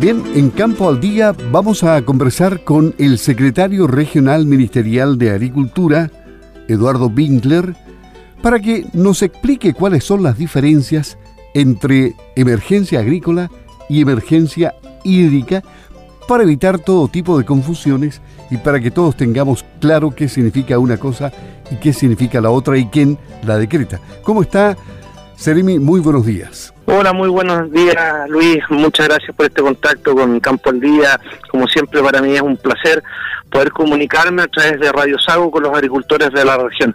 Bien, en Campo al Día vamos a conversar con el secretario regional ministerial de Agricultura, Eduardo Winkler, para que nos explique cuáles son las diferencias entre emergencia agrícola y emergencia hídrica para evitar todo tipo de confusiones y para que todos tengamos claro qué significa una cosa y qué significa la otra y quién la decreta. ¿Cómo está, Seremi? Muy buenos días. Hola, muy buenos días Luis, muchas gracias por este contacto con Campo al Día. Como siempre para mí es un placer poder comunicarme a través de Radio Sago con los agricultores de la región.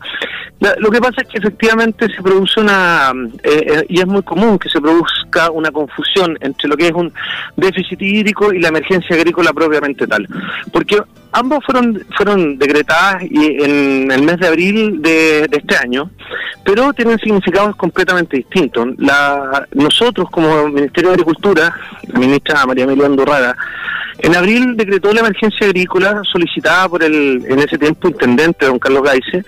Lo que pasa es que efectivamente se produce una, eh, eh, y es muy común que se produzca una confusión entre lo que es un déficit hídrico y la emergencia agrícola propiamente tal. Porque ambos fueron, fueron decretadas en el mes de abril de, este año, pero tienen significados completamente distintos. La, nosotros como Ministerio de Agricultura, la ministra María Emilia Andorrada, en abril decretó la emergencia agrícola solicitada por el, en ese tiempo, intendente don Carlos Gaice,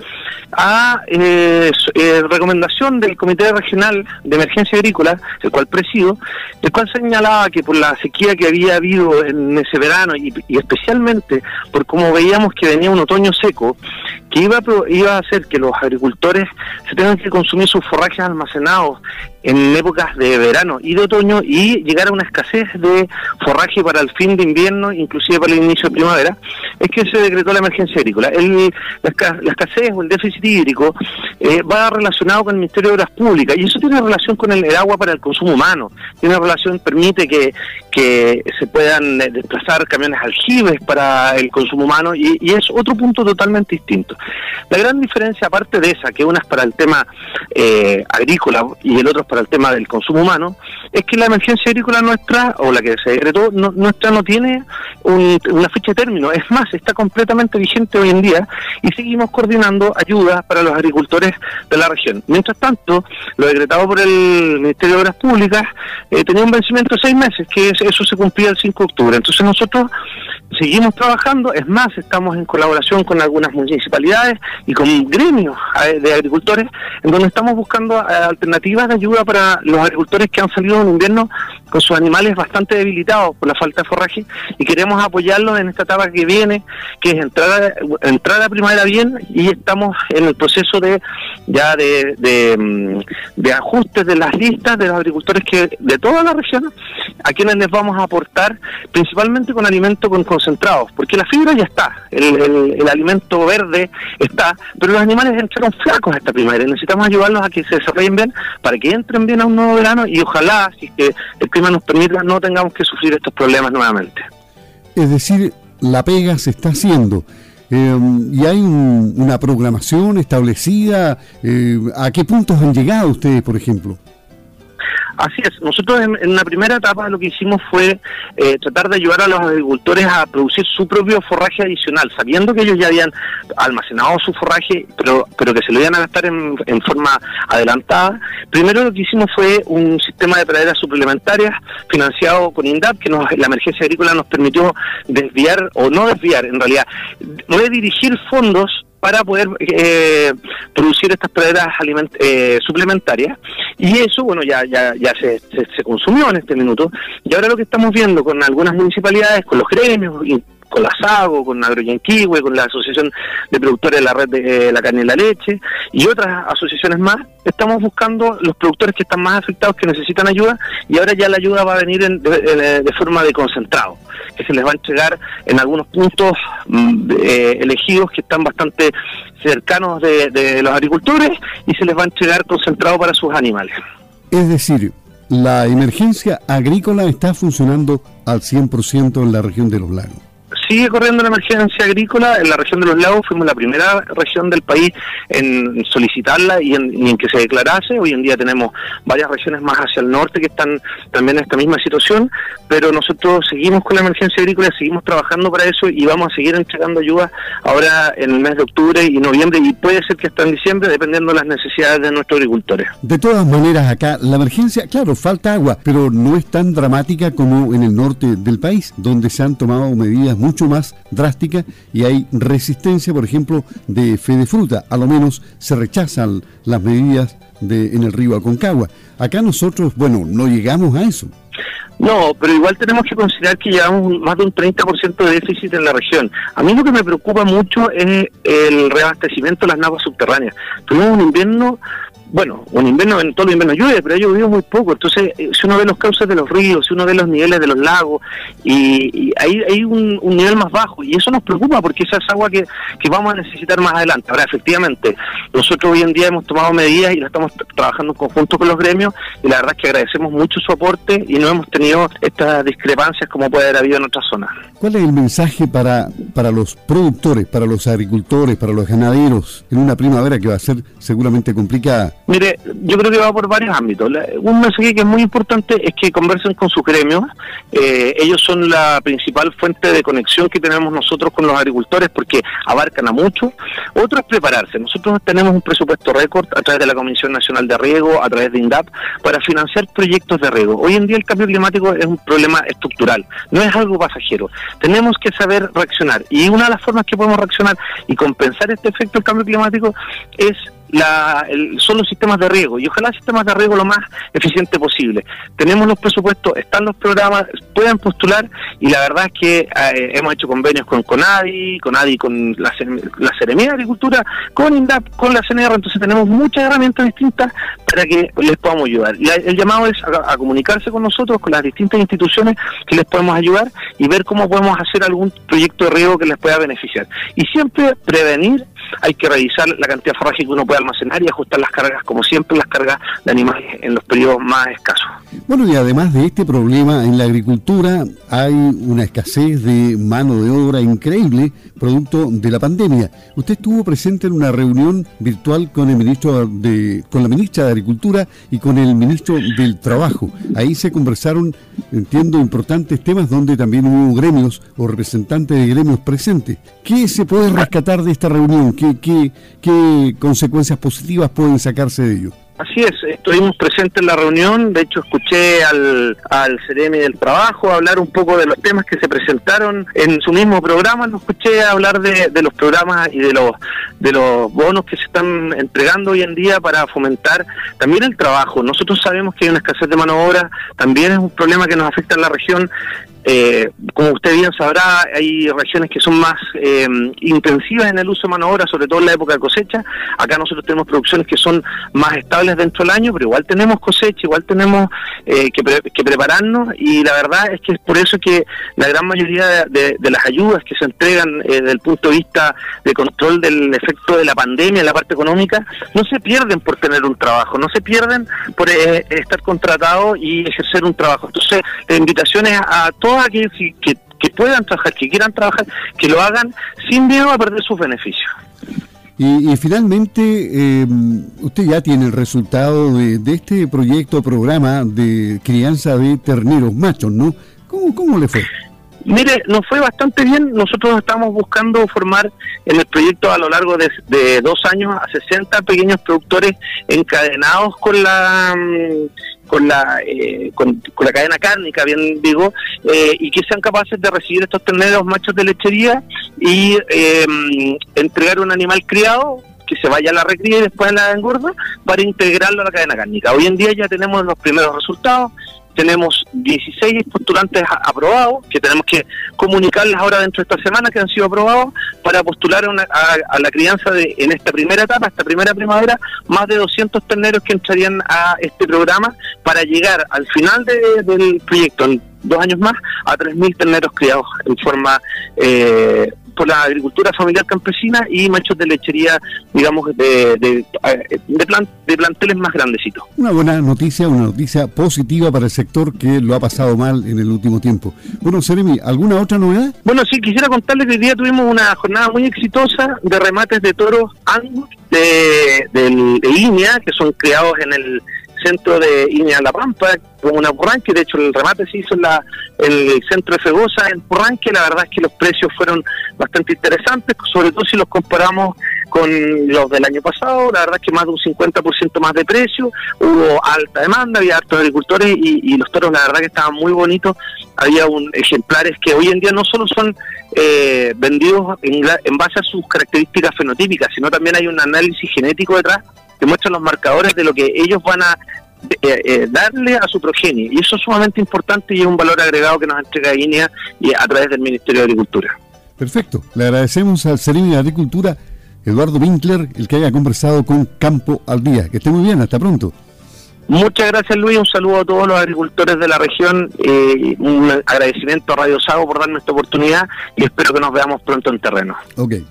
a eh, eh, recomendación del Comité Regional de Emergencia Agrícola, el cual presido, el cual señalaba que por la sequía que había habido en ese verano y, especialmente por cómo veíamos que venía un otoño seco, que iba, iba a hacer que los agricultores se tengan que consumir sus forrajes almacenados en épocas de verano y de otoño y llegar a una escasez de forraje para el fin de invierno, inclusive para el inicio de primavera, es que se decretó la emergencia agrícola. El, la, escasez o el déficit hídrico eh, va relacionado con el Ministerio de Obras Públicas y eso tiene relación con el, agua para el consumo humano, tiene relación, permite que, que se puedan eh, desplazar camiones aljibes para el consumo humano y, y, es otro punto totalmente distinto. La gran diferencia, aparte de esa, que una es para el tema eh, agrícola y el otro es para el tema del consumo humano, es que la emergencia agrícola nuestra, o la que se decretó, no, nuestra no tiene una fecha de término, es más, está completamente vigente hoy en día y seguimos coordinando ayudas para los agricultores de la región. Mientras tanto, lo decretado por el Ministerio de Obras Públicas eh, tenía un vencimiento de seis meses, que eso se cumplía el 5 de octubre. Entonces nosotros seguimos trabajando, es más, estamos en colaboración con algunas municipalidades y con gremios eh, de agricultores, en donde estamos buscando eh, alternativas de ayuda para los agricultores que han salido en invierno con sus animales bastante debilitados por la falta de forraje y queremos apoyarlos en esta etapa que viene, que es entrar a, entrar a primavera bien y estamos en el proceso de ya de, de, mm, ajustes de las listas de los agricultores que de toda la región a quienes les vamos a aportar principalmente con alimentos con concentrados, porque la fibra ya está, el, el, alimento verde está, pero los animales entraron flacos esta primavera y necesitamos ayudarlos a que se desarrollen bien para que entren bien a un nuevo verano y ojalá, si que el clima nos permita, no tengamos que sufrir estos problemas nuevamente. Es decir, la pega se está haciendo. Eh, y hay una programación establecida. Eh, ¿A qué puntos han llegado ustedes, por ejemplo? Así es, nosotros en, en, una primera etapa lo que hicimos fue eh, tratar de ayudar a los agricultores a producir su propio forraje adicional, sabiendo que ellos ya habían almacenado su forraje, pero, pero que se lo iban a gastar en, forma adelantada. Primero lo que hicimos fue un sistema de praderas suplementarias financiado con INDAP, que nos, la emergencia agrícola nos permitió desviar, o no desviar en realidad, redirigir fondos para poder eh, producir estas praderas eh, suplementarias. Y eso bueno ya ya ya se, se, consumió en este minuto. Y ahora lo que estamos viendo con algunas municipalidades con los gremios con la SAGO, con Agroyanquihue, con la Asociación de Productores de la Red de eh, la Carne y la Leche y otras asociaciones más, estamos buscando los productores que están más afectados, que necesitan ayuda y ahora ya la ayuda va a venir en, de, de, forma de concentrado, que se les va a entregar en algunos puntos mm, eh, elegidos que están bastante cercanos de, de los agricultores y se les va a entregar concentrado para sus animales. Es decir, la emergencia agrícola está funcionando al 100% en la región de los lagos sigue corriendo la emergencia agrícola. En la región de los lagos fuimos la primera región del país en solicitarla y en, que se declarase. Hoy en día tenemos varias regiones más hacia el norte que están también en esta misma situación, pero nosotros seguimos con la emergencia agrícola, seguimos trabajando para eso y vamos a seguir entregando ayuda ahora en el mes de octubre y noviembre y puede ser que hasta en diciembre, dependiendo de las necesidades de nuestros agricultores. De todas maneras, acá la emergencia, claro, falta agua, pero no es tan dramática como en el norte del país, donde se han tomado medidas mucho más drástica y hay resistencia, por ejemplo, de fe de fruta. A lo menos se rechazan las medidas de, en el río Aconcagua. Acá nosotros, bueno, no llegamos a eso. No, pero igual tenemos que considerar que llevamos más de un 30% de déficit en la región. A mí lo que me preocupa mucho es el reabastecimiento de las napas subterráneas. Tuvimos un invierno bueno, un invierno, en todo el invierno llueve, pero ha llovido muy poco. Entonces, si uno ve los cauces de los ríos, si uno ve los niveles de los lagos, y, hay, hay un, nivel más bajo, y eso nos preocupa porque esa es agua que, que vamos a necesitar más adelante. Ahora, efectivamente, nosotros hoy en día hemos tomado medidas y lo estamos trabajando en conjunto con los gremios, y la verdad es que agradecemos mucho su aporte y no hemos tenido estas discrepancias como puede haber habido en otras zonas. ¿Cuál es el mensaje para, para los productores, para los agricultores, para los ganaderos en una primavera que va a ser seguramente complicada? Mire, yo creo que va por varios ámbitos. Un mensaje que es muy importante es que conversen con sus gremios. Eh, ellos son la principal fuente de conexión que tenemos nosotros con los agricultores porque abarcan a mucho. Otro es prepararse. Nosotros tenemos un presupuesto récord a través de la Comisión Nacional de Riego, a través de INDAP, para financiar proyectos de riego. Hoy en día el cambio climático es un problema estructural, no es algo pasajero. Tenemos que saber reaccionar. Y una de las formas que podemos reaccionar y compensar este efecto del cambio climático es la, son los sistemas de riego y ojalá sistemas de riego lo más eficiente posible. Tenemos los presupuestos, están los programas, pueden postular y la verdad es que eh, hemos hecho convenios con CONADI, CONADI con la, la Seremía de Agricultura, con INDAP, con la CNR, entonces tenemos muchas herramientas distintas para que les podamos ayudar. Y el llamado es a, comunicarse con nosotros, con las distintas instituciones que les podemos ayudar y ver cómo podemos hacer algún proyecto de riego que les pueda beneficiar. Y siempre prevenir hay que revisar la cantidad de forraje que uno puede almacenar y ajustar las cargas, como siempre, las cargas de animales en los periodos más escasos. Bueno, y además de este problema en la agricultura, hay una escasez de mano de obra increíble producto de la pandemia. Usted estuvo presente en una reunión virtual con el ministro de, con la ministra de Agricultura y con el ministro del Trabajo. Ahí se conversaron, entiendo, importantes temas donde también hubo gremios o representantes de gremios presentes. ¿Qué se puede rescatar de esta reunión? ¿Qué, qué, consecuencias positivas pueden sacarse de ello? Así es, estuvimos presentes en la reunión, de hecho escuché al, al CRM del Trabajo hablar un poco de los temas que se presentaron en su mismo programa, lo escuché hablar de, de los programas y de los, de los bonos que se están entregando hoy en día para fomentar también el trabajo. Nosotros sabemos que hay una escasez de mano de obra, también es un problema que nos afecta en la región eh, como usted bien sabrá, hay regiones que son más eh, intensivas en el uso de mano de obra, sobre todo en la época de cosecha. Acá nosotros tenemos producciones que son más estables dentro del año, pero igual tenemos cosecha, igual tenemos eh, que, prepararnos y la verdad es que es por eso que la gran mayoría de, las ayudas que se entregan desde el punto de vista de control del efecto de la pandemia en la parte económica no se pierden por tener un trabajo, no se pierden por estar contratado y ejercer un trabajo. Entonces, la invitación es a todos aquellos que, puedan trabajar, que quieran trabajar, que lo hagan sin miedo a perder sus beneficios. Y, finalmente, eh, usted ya tiene el resultado de, este proyecto, programa de crianza de terneros machos, ¿no? ¿Cómo, cómo le fue? Mire, nos fue bastante bien. Nosotros estamos buscando formar en el proyecto a lo largo de, de dos años a 60 pequeños productores encadenados con la mm, con la, eh, con, la cadena cárnica, bien digo, eh, y que sean capaces de recibir estos terneros machos de lechería y em, entregar un animal criado que se vaya a la recría y después a la engorda para integrarlo a la cadena cárnica. Hoy en día ya tenemos los primeros resultados, tenemos 16 postulantes aprobados, que tenemos que comunicarles ahora dentro de esta semana que han sido aprobados para postular a, la crianza de, en esta primera etapa, esta primera primavera, más de 200 terneros que entrarían a este programa para llegar al final del proyecto, en dos años más, a 3.000 terneros criados en forma eh, por la agricultura familiar campesina y machos de lechería, digamos, de, de, de, planteles más grandecitos. Una buena noticia, una noticia positiva para el sector que lo ha pasado mal en el último tiempo. Bueno, Seremi, ¿alguna otra novedad? Bueno, sí, quisiera contarles que hoy día tuvimos una jornada muy exitosa de remates de toros angus de, de, de línea, que son creados en el centro de Iña La Pampa, con una Purranque, de hecho el remate se hizo en la, el centro de Fegosa en Purranque, la verdad es que los precios fueron bastante interesantes, sobre todo si los comparamos con los del año pasado, la verdad es que más de un 50% más de precio, hubo alta demanda, había hartos agricultores y, los toros la verdad que estaban muy bonitos, había un, ejemplares que hoy en día no solo son eh, vendidos en, en base a sus características fenotípicas, sino también hay un análisis genético detrás que muestran los marcadores de lo que ellos van a darle a su progenie. Y eso es sumamente importante y es un valor agregado que nos entrega INEA y a través del Ministerio de Agricultura. Perfecto. Le agradecemos al Seremi de Agricultura, Eduardo Winkler, el que haya conversado con Campo al Día. Que esté muy bien, hasta pronto. Muchas gracias Luis, un saludo a todos los agricultores de la región, eh, un agradecimiento a Radio Sago por darme esta oportunidad y espero que nos veamos pronto en terreno. Okay.